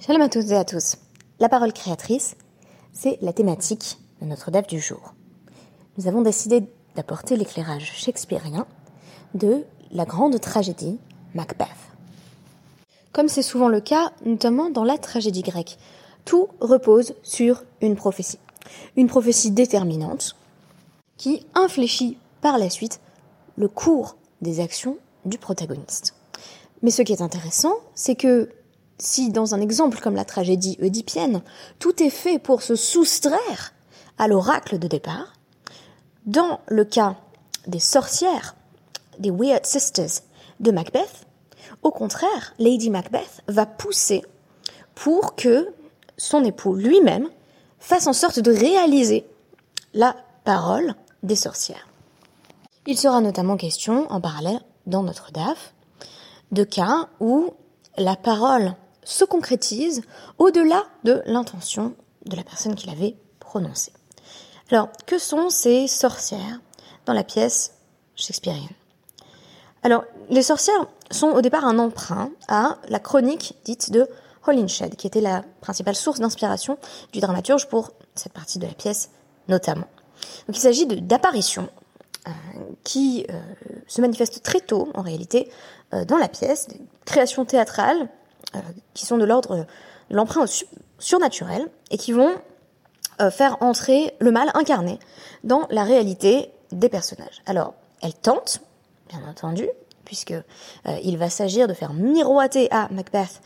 Shalom à toutes et à tous. La parole créatrice, c'est la thématique de notre DAF du jour. Nous avons décidé d'apporter l'éclairage shakespearien de la grande tragédie Macbeth. Comme c'est souvent le cas, notamment dans la tragédie grecque, tout repose sur une prophétie. Une prophétie déterminante qui infléchit par la suite le cours des actions du protagoniste. Mais ce qui est intéressant, c'est que si dans un exemple comme la tragédie oedipienne, tout est fait pour se soustraire à l'oracle de départ, dans le cas des sorcières, des Weird Sisters de Macbeth, au contraire, Lady Macbeth va pousser pour que son époux lui-même fasse en sorte de réaliser la parole des sorcières. Il sera notamment question, en parallèle, dans notre DAF, de cas où la parole se concrétise au-delà de l'intention de la personne qui l'avait prononcée. Alors, que sont ces sorcières dans la pièce shakespearienne? Alors, les sorcières sont au départ un emprunt à la chronique dite de Holinshed, qui était la principale source d'inspiration du dramaturge pour cette partie de la pièce notamment. Donc il s'agit d'apparitions euh, qui euh, se manifestent très tôt en réalité euh, dans la pièce, des créations théâtrales qui sont de l'ordre de l'emprunt surnaturel et qui vont euh, faire entrer le mal incarné dans la réalité des personnages. Alors, elle tente, bien entendu, puisque euh, il va s'agir de faire miroiter à Macbeth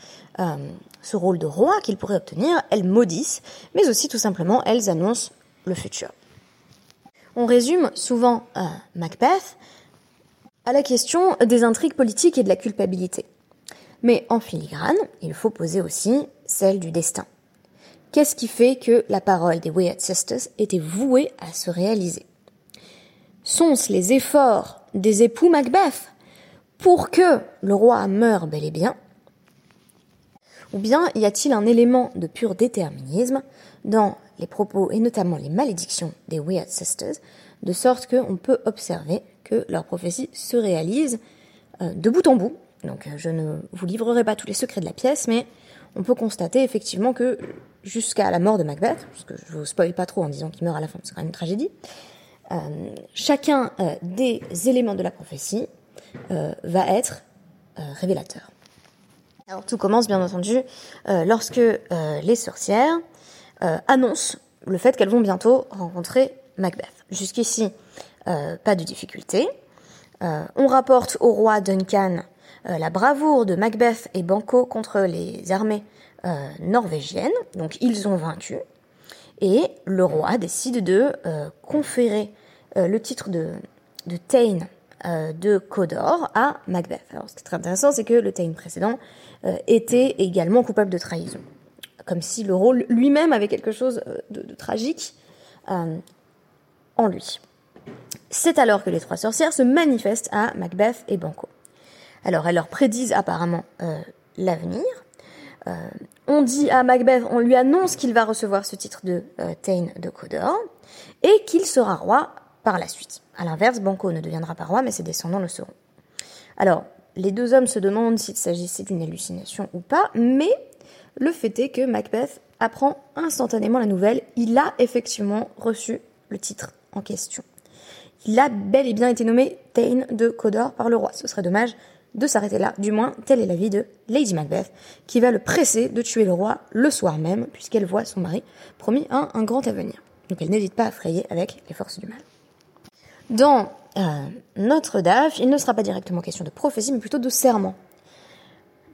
ce rôle de roi qu'il pourrait obtenir. Elles maudissent, mais aussi tout simplement elles annoncent le futur. On résume souvent Macbeth à la question des intrigues politiques et de la culpabilité. Mais en filigrane, il faut poser aussi celle du destin. Qu'est-ce qui fait que la parole des Weird Sisters était vouée à se réaliser? Sont-ce les efforts des époux Macbeth pour que le roi meure bel et bien? Ou bien y a-t-il un élément de pur déterminisme dans les propos et notamment les malédictions des Weird Sisters, de sorte qu'on peut observer que leur prophétie se réalise euh, de bout en bout donc euh, je ne vous livrerai pas tous les secrets de la pièce, mais on peut constater effectivement que jusqu'à la mort de Macbeth, parce que je vous spoil pas trop en disant qu'il meurt à la fin, c'est quand même une tragédie, euh, chacun euh, des éléments de la prophétie va être révélateur. Alors tout commence bien entendu lorsque les sorcières annoncent le fait qu'elles vont bientôt rencontrer Macbeth. Jusqu'ici, pas de difficulté. on rapporte au roi Duncan la bravoure de Macbeth et Banco contre les armées euh, norvégiennes. Donc ils ont vaincu. Et le roi décide de euh, conférer le titre de, de Thane de Codor à Macbeth. Alors ce qui est très intéressant, c'est que le Thane précédent était également coupable de trahison. Comme si le rôle lui-même avait quelque chose de, de tragique en lui. C'est alors que les trois sorcières se manifestent à Macbeth et Banco. Alors, elles leur prédisent apparemment euh, l'avenir. Euh, on dit à Macbeth, on lui annonce qu'il va recevoir ce titre de euh, Thane de Codor et qu'il sera roi par la suite. À l'inverse, Banco ne deviendra pas roi, mais ses descendants le seront. Alors, les deux hommes se demandent s'il s'agissait d'une hallucination ou pas, mais le fait est que Macbeth apprend instantanément la nouvelle. Il a effectivement reçu le titre en question. Il a bel et bien été nommé Thane de Codor par le roi. Ce serait dommage de s'arrêter là, du moins telle est la vie de Lady Macbeth, qui va le presser de tuer le roi le soir même, puisqu'elle voit son mari promis un, un grand avenir. Donc elle n'hésite pas à frayer avec les forces du mal. Dans euh, notre DAF, il ne sera pas directement question de prophétie, mais plutôt de serment.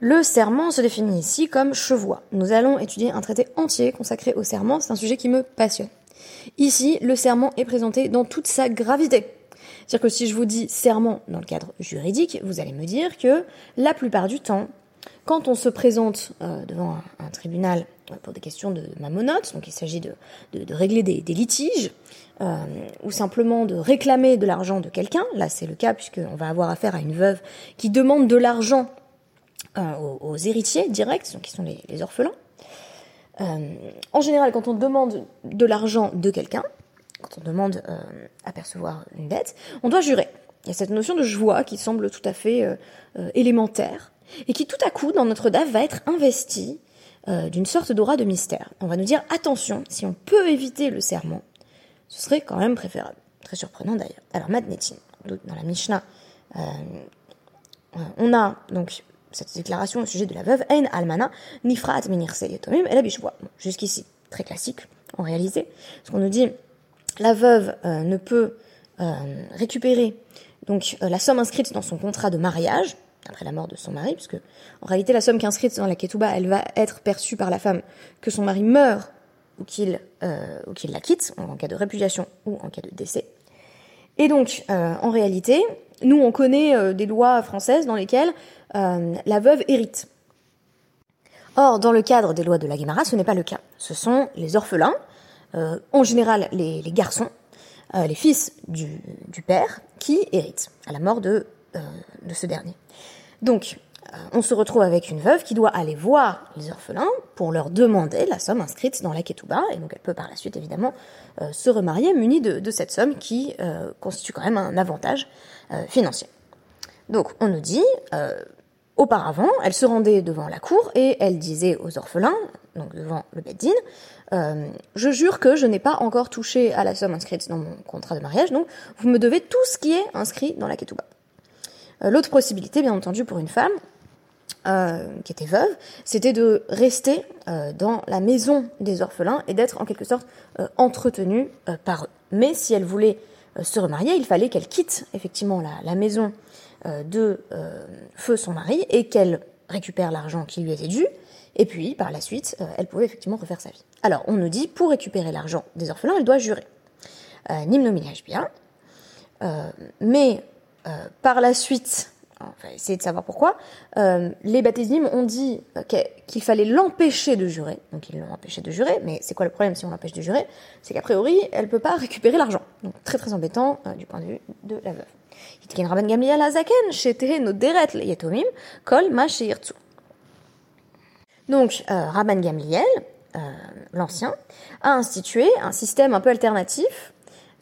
Le serment se définit ici comme chevois. Nous allons étudier un traité entier consacré au serment, c'est un sujet qui me passionne. Ici, le serment est présenté dans toute sa gravité. C'est-à-dire que si je vous dis serment dans le cadre juridique, vous allez me dire que la plupart du temps, quand on se présente euh, devant un, tribunal euh, pour des questions de mamonotes, donc il s'agit de, régler des, litiges, euh, ou simplement de réclamer de l'argent de quelqu'un, là c'est le cas puisqu'on va avoir affaire à une veuve qui demande de l'argent aux, héritiers directs, donc qui sont les orphelins. en général, quand on demande de l'argent de quelqu'un, quand on demande euh, à percevoir une dette, on doit jurer. Il y a cette notion de joie qui semble tout à fait euh, euh, élémentaire et qui tout à coup, dans notre DAF, va être investie d'une sorte d'aura de mystère. On va nous dire attention, si on peut éviter le serment, ce serait quand même préférable. Très surprenant d'ailleurs. Alors Madnetin, dans la Mishnah, on a donc cette déclaration au sujet de la veuve, Ein almana nifrat yetomim et la Jusqu'ici, très classique en réalité. Parce qu'on nous dit, la veuve ne peut récupérer donc la somme inscrite dans son contrat de mariage, après la mort de son mari, puisque en réalité la somme qui est inscrite dans la ketouba, elle va être perçue par la femme que son mari meurt ou qu'il euh, ou qu'il la quitte, en cas de répudiation ou en cas de décès. Et donc, euh, en réalité, nous on connaît euh, des lois françaises dans lesquelles la veuve hérite. Or, dans le cadre des lois de la Guémara, ce n'est pas le cas. Ce sont les orphelins, en général les, garçons, les fils du, père, qui héritent à la mort de, de ce dernier. Donc, euh, on se retrouve avec une veuve qui doit aller voir les orphelins pour leur demander la somme inscrite dans la ketouba, et donc elle peut par la suite évidemment euh, se remarier munie de, cette somme qui euh, constitue quand même un avantage financier. Donc on nous dit, auparavant, elle se rendait devant la cour et elle disait aux orphelins, donc devant le beddin, je jure que je n'ai pas encore touché à la somme inscrite dans mon contrat de mariage, donc vous me devez tout ce qui est inscrit dans la ketouba. Euh, l'autre possibilité, bien entendu, pour une femme euh, qui était veuve, c'était de rester euh, dans la maison des orphelins et d'être en quelque sorte entretenue par eux. Mais si elle voulait se remarier, il fallait qu'elle quitte effectivement la, maison de feu son mari et qu'elle récupère l'argent qui lui était dû. Et puis, par la suite, elle pouvait effectivement refaire sa vie. Alors, on nous dit, pour récupérer l'argent des orphelins, elle doit jurer. Euh, bien. mais euh, par la suite, on va essayer de savoir pourquoi, euh, les baptismes ont dit qu'il fallait l'empêcher de jurer. Donc ils l'ont empêché de jurer, mais c'est quoi le problème si on l'empêche de jurer? C'est qu'a priori, elle peut pas récupérer l'argent. Donc très très embêtant euh, du point de vue de la veuve. kol ma Donc Rabban Gamliel, l'ancien, a institué un système un peu alternatif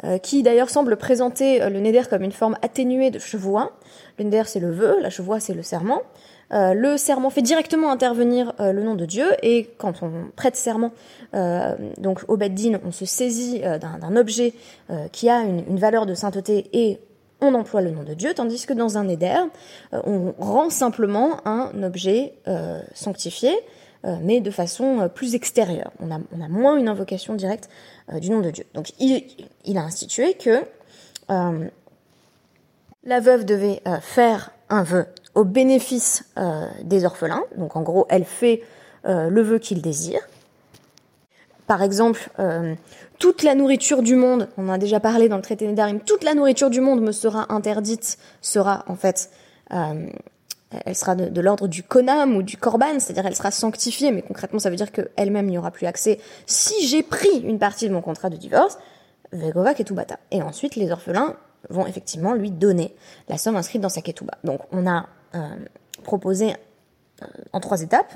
euh, qui d'ailleurs semble présenter euh, le neder comme une forme atténuée de chevois. Le neder c'est le vœu, la chevoie c'est le serment. Euh, le serment fait directement intervenir le nom de Dieu et quand on prête serment, donc au beddin, on se saisit d'un objet qui a une, valeur de sainteté et on emploie le nom de Dieu, tandis que dans un neder, on rend simplement un objet sanctifié euh, mais de façon euh, plus extérieure. On a, on a moins une invocation directe euh, du nom de Dieu. Donc il, il a institué que la veuve devait faire un vœu au bénéfice des orphelins. Donc en gros, elle fait le vœu qu'il désire. Par exemple, toute la nourriture du monde, on en a déjà parlé dans le traité Nédarim, toute la nourriture du monde me sera interdite, sera en fait elle sera de, l'ordre du konam ou du korban, c'est-à-dire elle sera sanctifiée, mais concrètement ça veut dire qu'elle-même n'y aura plus accès si j'ai pris une partie de mon contrat de divorce, vegova ketubata. Et ensuite les orphelins vont effectivement lui donner la somme inscrite dans sa ketuba. Donc on a euh, proposé euh, en trois étapes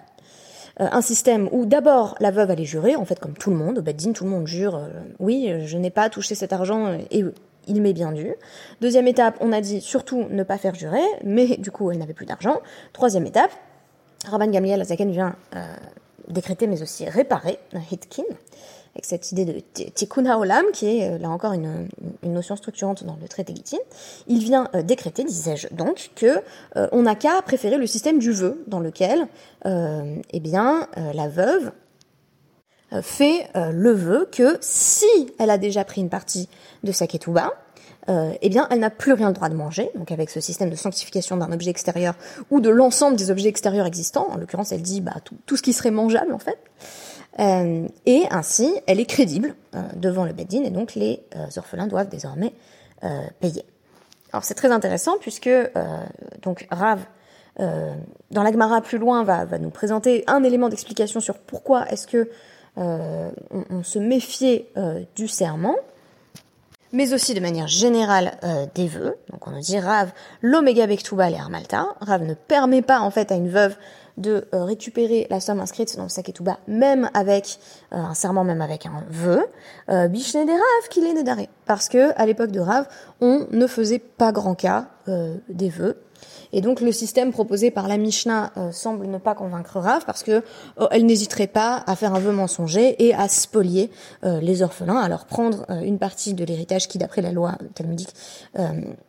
euh, un système où d'abord la veuve allait jurer, en fait comme tout le monde, au Beddin tout le monde jure, oui je n'ai pas touché cet argent et il m'est bien dû. Deuxième étape, on a dit surtout ne pas faire jurer, mais du coup elle n'avait plus d'argent. Troisième étape, Rabban Gamliel Azaken vient euh, décréter mais aussi réparer, hitkin, avec cette idée de tikkun haolam, qui est euh, là encore une, notion structurante dans le traité Gittin. Il vient euh, décréter, disais-je donc, que on n'a qu'à préférer le système du vœu, dans lequel, eh bien, la veuve fait le vœu que si elle a déjà pris une partie de sa ketouba, euh, eh bien, elle n'a plus rien le droit de manger. Donc, avec ce système de sanctification d'un objet extérieur ou de l'ensemble des objets extérieurs existants, en l'occurrence, elle dit bah, tout, ce qui serait mangeable en fait. Euh, et ainsi, elle est crédible euh, devant le Beddin, et donc les euh, orphelins doivent désormais euh, payer. Alors, c'est très intéressant puisque donc Rav dans l'Agmara plus loin va, va nous présenter un élément d'explication sur pourquoi est-ce que on, on, se méfiait du serment mais aussi de manière générale euh, des vœux. Donc on nous dit Rav, l'oméga bektuba et armalta. Rav ne permet pas en fait à une veuve de euh, récupérer la somme inscrite dans le sac Ketouba, même avec euh, un serment, même avec un vœu. Euh, Bishne des Rav qu'il est nédaré. Parce que à l'époque de Rav, on ne faisait pas grand cas des vœux. Et donc le système proposé par la Mishnah euh, semble ne pas convaincre Rav parce que oh, elle n'hésiterait pas à faire un vœu mensonger et à spolier euh, les orphelins, à leur prendre euh, une partie de l'héritage qui, d'après la loi talmudique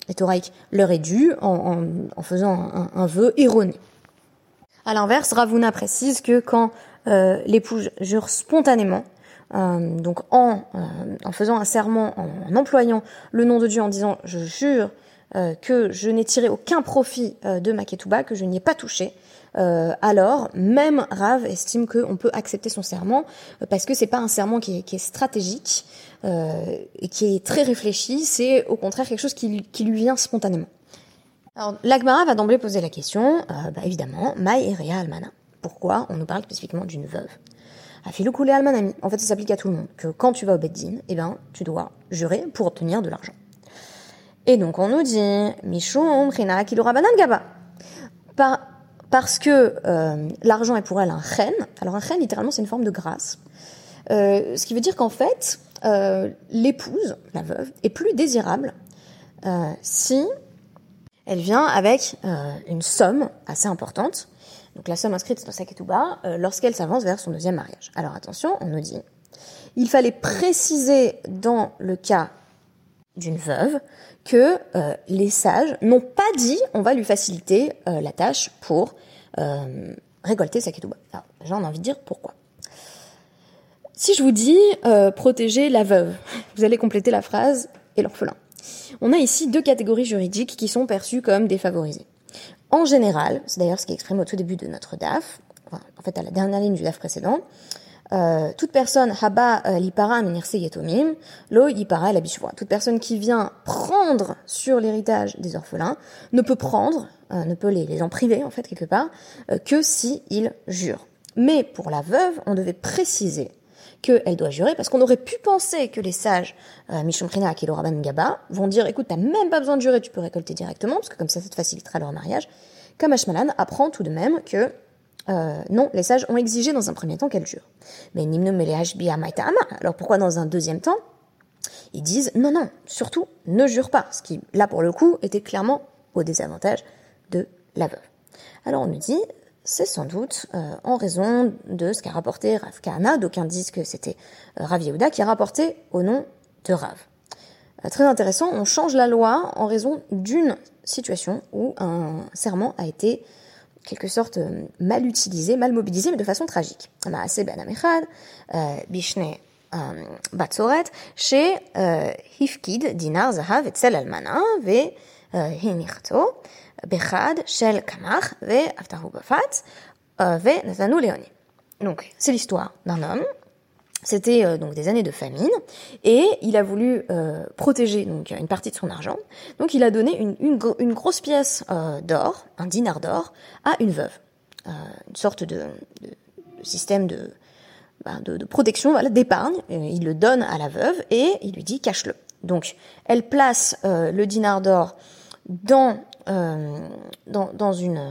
et thoraïque, leur est dû en, faisant un, vœu erroné. À l'inverse, Ravuna précise que quand l'épouse jure spontanément, donc en, faisant un serment, en employant le nom de Dieu, en disant je jure euh, que je n'ai tiré aucun profit euh, de ma ketouba, que je n'y ai pas touché, euh, alors même Rav estime qu'on peut accepter son serment parce que c'est pas un serment qui est, qui est stratégique et qui est très réfléchi, c'est au contraire quelque chose qui, qui lui vient spontanément. Alors l'Agmara va d'emblée poser la question, bah, évidemment, Maï et Almana. Pourquoi on nous parle spécifiquement d'une veuve? Afiloukoulé Almanami. En fait, ça s'applique à tout le monde. Que quand tu vas au Beddin, eh ben, tu dois jurer pour obtenir de l'argent. Et donc on nous dit Mishum Rina Kilorabanan Gaba. parce que euh, l'argent est pour elle un chen. Alors un chen, littéralement, c'est une forme de grâce. Euh, ce qui veut dire qu'en fait, euh, l'épouse, la veuve, est plus désirable si elle vient avec une somme assez importante. Donc la somme inscrite dans sa ketouba lorsqu'elle s'avance vers son deuxième mariage. Alors attention, on nous dit, il fallait préciser dans le cas d'une veuve que euh, les sages n'ont pas dit on va lui faciliter euh, la tâche pour euh, récolter sa ketouba. Alors, j'en ai envie de dire pourquoi. Si je vous dis protéger la veuve, vous allez compléter la phrase et l'orphelin. On a ici deux catégories juridiques qui sont perçues comme défavorisées. En général, c'est d'ailleurs ce qui est exprimé au tout début de notre DAF, en fait à la dernière ligne du DAF précédent, euh, toute personne haba euh, lipara minirse yetomim lo yipara la toute personne qui vient prendre sur l'héritage des orphelins ne peut prendre euh, ne peut les, les en priver en fait quelque part que si il jure. Mais pour la veuve on devait préciser qu'elle doit jurer parce qu'on aurait pu penser que les sages Mishumrina et Rabban Gaba vont dire écoute t'as même pas besoin de jurer tu peux récolter directement parce que comme ça ça te facilitera leur mariage comme Ashmalan apprend tout de même que euh, non, les sages ont exigé dans un premier temps qu'elle jure. Mais alors pourquoi dans un deuxième temps Ils disent non, non, surtout ne jure pas, ce qui, là pour le coup, était clairement au désavantage de la veuve. Alors on nous dit, c'est sans doute euh, en raison de ce qu'a rapporté Rav Kahana, d'aucuns disent que c'était euh, Rav Yehuda qui a rapporté au nom de Rav. très intéressant, on change la loi en raison d'une situation où un serment a été quelque sorte euh, mal utilisé, mal mobilisé, mais de façon tragique. Ben euh, euh, chez hifkid dinar zahav etzel almana, ve hinichto, bechad shel kamach, ve aftahu bafat, ve natanu leoni. Donc, c'est l'histoire d'un homme c'était euh, donc des années de famine et il a voulu euh, protéger donc une partie de son argent. Donc il a donné une, une, une grosse pièce euh, d'or, un dinar d'or, à une veuve, euh, une sorte de, de, de système de, bah, de, de, protection, voilà, d'épargne. Il le donne à la veuve et il lui dit cache-le. Donc elle place le dinar d'or dans, dans, dans une,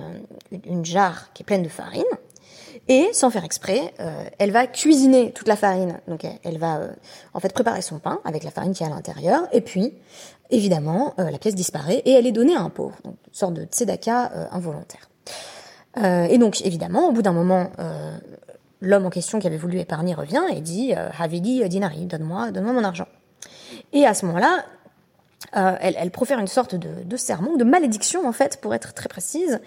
une jarre qui est pleine de farine et sans faire exprès, euh, elle va cuisiner toute la farine. Donc elle, va euh, en fait préparer son pain avec la farine qui est à l'intérieur. Et puis, évidemment, euh, la pièce disparaît et elle est donnée à un pauvre, donc une sorte de tzedaka involontaire. et donc, évidemment, au bout d'un moment, l'homme en question qui avait voulu épargner revient et dit Havidi dinari, donne-moi, donne-moi mon argent. Et à ce moment-là, euh, elle, profère une sorte de, sermon, de malédiction en fait, pour être très précise.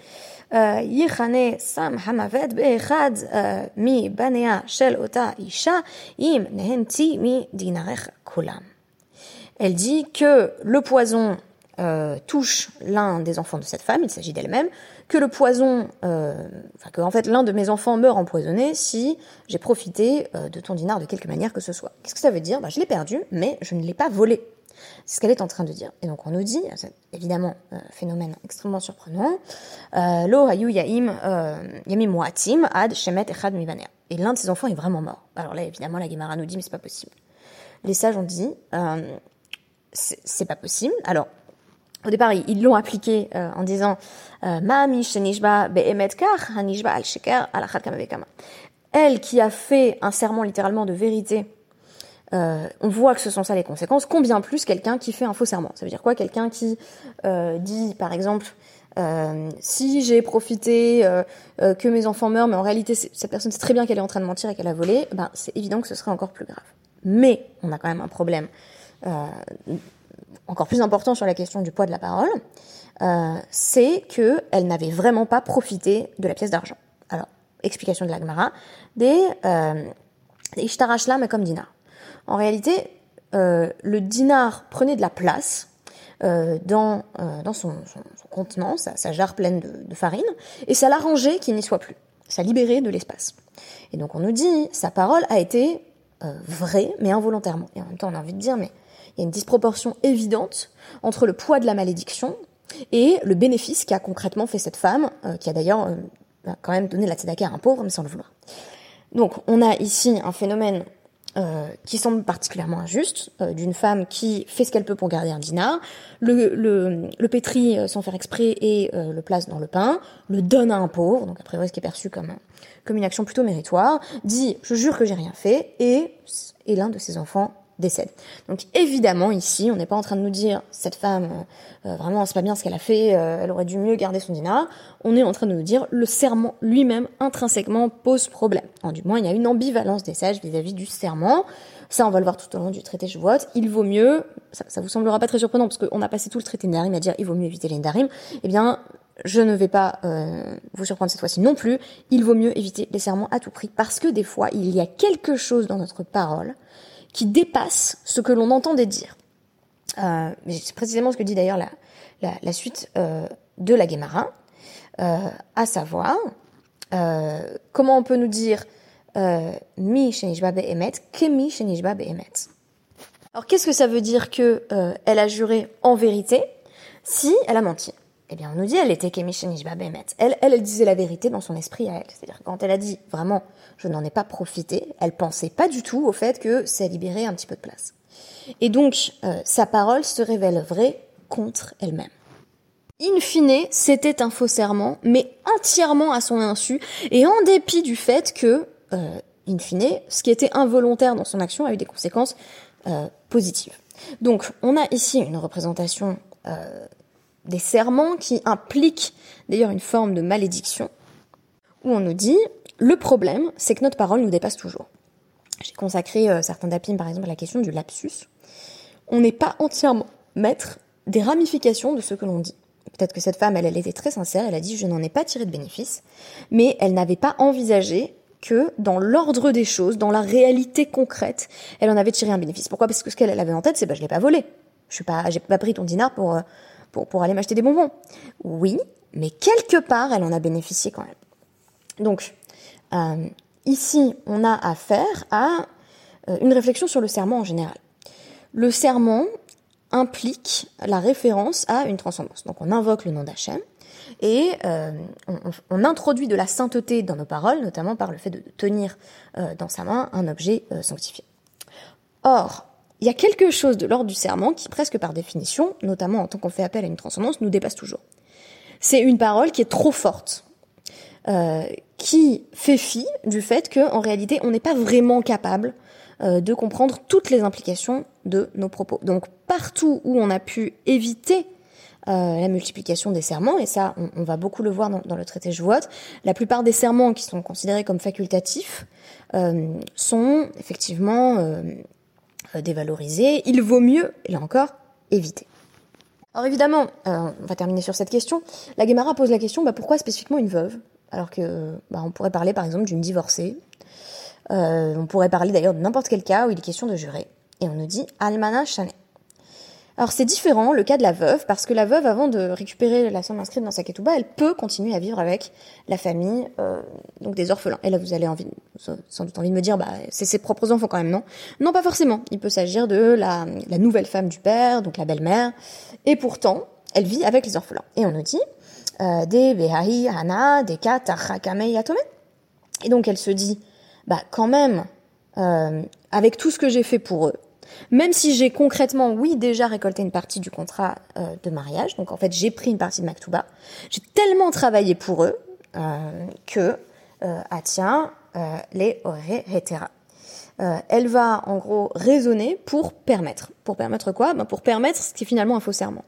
Elle dit que le poison euh, touche l'un des enfants de cette femme, il s'agit d'elle-même, que le poison, euh, enfin que en fait l'un de mes enfants meurt empoisonné si j'ai profité de ton dinar de quelque manière que ce soit. Qu'est-ce que ça veut dire? Ben, je l'ai perdu, mais je ne l'ai pas volé. C'est ce qu'elle est en train de dire. Et donc on nous dit, évidemment, euh, phénomène extrêmement surprenant, euh, Lo hayu euh, yamim muatim ad shemet echad. Et l'un de ses enfants est vraiment mort. Alors là, évidemment, la Gemara nous dit, mais c'est pas possible. Les sages ont dit, euh, c'est pas possible. Alors, au départ, ils l'ont appliqué euh, en disant Elle qui a fait un serment littéralement de vérité euh, on voit que ce sont ça les conséquences. Combien plus quelqu'un qui fait un faux serment Ça veut dire quoi Quelqu'un qui euh, dit, par exemple, euh, si j'ai profité euh, euh, que mes enfants meurent, mais en réalité cette personne sait très bien qu'elle est en train de mentir et qu'elle a volé, ben c'est évident que ce serait encore plus grave. Mais on a quand même un problème encore plus important sur la question du poids de la parole, c'est que elle n'avait vraiment pas profité de la pièce d'argent. Alors explication de la Gemara, des ishtarashla mais comme dinar. En réalité, le dinar prenait de la place euh, dans, euh, dans son, son, contenant, sa, jarre pleine de, farine, et ça l'arrangeait qu'il n'y soit plus. Ça libérait de l'espace. Et donc on nous dit, sa parole a été euh, vraie, mais involontairement. Et en même temps, on a envie de dire, mais il y a une disproportion évidente entre le poids de la malédiction et le bénéfice qu'a concrètement fait cette femme, qui a d'ailleurs quand même donné la tzedaka à un pauvre, mais sans le vouloir. Donc on a ici un phénomène euh, qui semble particulièrement injuste, euh, d'une femme qui fait ce qu'elle peut pour garder un dinar, le, le, le pétrit euh, sans faire exprès et le place dans le pain, le donne à un pauvre, donc après ce qui est perçu comme, comme une action plutôt méritoire, dit je jure que j'ai rien fait, et, et l'un de ses enfants décède. Donc évidemment ici, on n'est pas en train de nous dire cette femme euh, euh, vraiment c'est pas bien ce qu'elle a fait, euh, elle aurait dû mieux garder son dinar. On est en train de nous dire le serment lui-même intrinsèquement pose problème. du moins, il y a une ambivalence des sages vis-à-vis du serment. Ça, on va le voir tout au long du traité Shavuot. Il vaut mieux, ça, ça vous semblera pas très surprenant parce qu'on a passé tout le traité Ndarim à dire il vaut mieux éviter les Ndarim. Eh bien, je ne vais pas vous surprendre cette fois-ci non plus. Il vaut mieux éviter les serments à tout prix parce que des fois, il y a quelque chose dans notre parole qui dépasse ce que l'on entendait dire. Euh, c'est précisément ce que dit d'ailleurs la, la, suite euh, de la Guémara, euh, à savoir comment on peut nous dire mi shenishba be'emet kemi shenishba be'emet. Alors qu'est-ce que ça veut dire que elle a juré en vérité si elle a menti? Eh bien, on nous dit, elle était elle, elle, elle disait la vérité dans son esprit à elle. C'est-à-dire, quand elle a dit, vraiment, je n'en ai pas profité, elle pensait pas du tout au fait que ça libérait un petit peu de place. Et donc, euh, sa parole se révèle vraie contre elle-même. In fine, c'était un faux serment, mais entièrement à son insu, et en dépit du fait que, euh, in fine, ce qui était involontaire dans son action a eu des conséquences euh, positives. Donc, on a ici une représentation euh, des serments qui impliquent d'ailleurs une forme de malédiction, où on nous dit le problème, c'est que notre parole nous dépasse toujours. J'ai consacré euh, certains dapim par exemple à la question du lapsus. On n'est pas entièrement maître des ramifications de ce que l'on dit. Peut-être que cette femme, elle, était très sincère, elle a dit je n'en ai pas tiré de bénéfice, mais elle n'avait pas envisagé que dans l'ordre des choses, dans la réalité concrète, elle en avait tiré un bénéfice. Pourquoi? Parce que ce qu'elle avait en tête, c'est bah je l'ai pas volé. Je suis pas, pas pris ton dinar pour euh, pour, aller m'acheter des bonbons. Oui, mais quelque part, elle en a bénéficié quand même. Donc, euh, ici, on a affaire à euh, une réflexion sur le serment en général. Le serment implique la référence à une transcendance. Donc, on invoque le nom d'Hachem et euh, on, introduit de la sainteté dans nos paroles, notamment par le fait de tenir dans sa main un objet sanctifié. Or, il y a quelque chose de l'ordre du serment qui, presque par définition, notamment en tant qu'on fait appel à une transcendance, nous dépasse toujours. C'est une parole qui est trop forte, euh, qui fait fi du fait qu'en réalité, on n'est pas vraiment capable euh, de comprendre toutes les implications de nos propos. Donc, partout où on a pu éviter euh, la multiplication des serments, et ça, on, va beaucoup le voir dans, le traité Jouot, la plupart des serments qui sont considérés comme facultatifs sont effectivement dévalorisé, il vaut mieux, là encore, éviter. Alors évidemment, euh, on va terminer sur cette question. La Guémara pose la question, bah, pourquoi spécifiquement une veuve? Alors que bah, on pourrait parler par exemple d'une divorcée. Euh, on pourrait parler d'ailleurs de n'importe quel cas où il est question de jurer. Et on nous dit Almana. Alors c'est différent le cas de la veuve, parce que la veuve, avant de récupérer la somme inscrite dans sa ketouba, elle peut continuer à vivre avec la famille, euh, donc des orphelins. Et là, vous allez envie, sans doute envie de me dire, bah c'est ses propres enfants quand même, non? Non, pas forcément. Il peut s'agir de la, nouvelle femme du père, donc la belle-mère, et pourtant, elle vit avec les orphelins. Et on nous dit, euh, des behahi hana, des yatome. Et donc elle se dit, bah quand même, euh, avec tout ce que j'ai fait pour eux, même si j'ai concrètement, oui, déjà récolté une partie du contrat euh, de mariage, donc en fait j'ai pris une partie de Maktuba, j'ai tellement travaillé pour eux euh, que, euh, ah tiens, les. Euh, elle va en gros raisonner pour permettre. Pour permettre quoi? Ben Pour permettre ce qui est finalement un faux serment.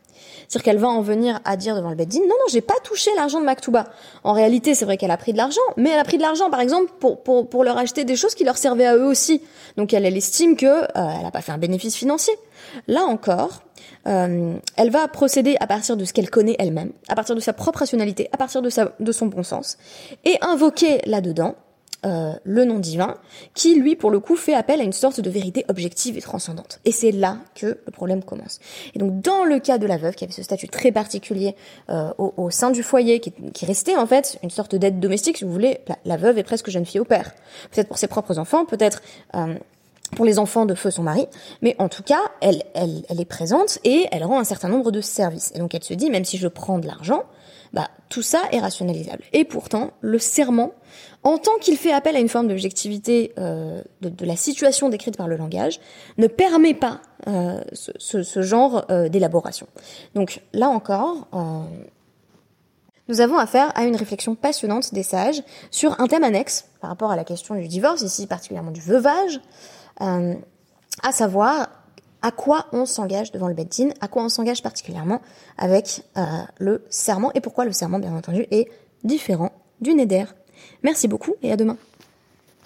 C'est-à-dire qu'elle va en venir à dire devant le Beddin, non, non, j'ai pas touché l'argent de Maktouba. En réalité, c'est vrai qu'elle a pris de l'argent, mais elle a pris de l'argent, par exemple, pour, pour, pour leur acheter des choses qui leur servaient à eux aussi. Donc elle, elle estime que euh, elle n'a pas fait un bénéfice financier. Là encore, euh, elle va procéder à partir de ce qu'elle connaît elle-même, à partir de sa propre rationalité, à partir de, sa, de son bon sens, et invoquer là-dedans euh, le nom divin, qui lui, pour le coup, fait appel à une sorte de vérité objective et transcendante. Et c'est là que le problème commence. Et donc, dans le cas de la veuve, qui avait ce statut très particulier euh, au, sein du foyer, qui, qui, restait en fait une sorte d'aide domestique, si vous voulez, la, veuve est presque jeune fille au père. Peut-être pour ses propres enfants, peut-être euh, pour les enfants de feu son mari, mais en tout cas, elle, elle, elle est présente et elle rend un certain nombre de services. Et donc elle se dit, même si je prends de l'argent, bah, tout ça est rationalisable. Et pourtant, le serment, en tant qu'il fait appel à une forme d'objectivité euh, de, la situation décrite par le langage, ne permet pas euh, ce, ce, genre euh, d'élaboration. Donc là encore, euh, nous avons affaire à une réflexion passionnante des sages sur un thème annexe par rapport à la question du divorce, ici particulièrement du veuvage, euh, à savoir à quoi on s'engage devant le Beddin, à quoi on s'engage particulièrement avec euh, le serment et pourquoi le serment, bien entendu, est différent du Neder. Merci beaucoup et à demain.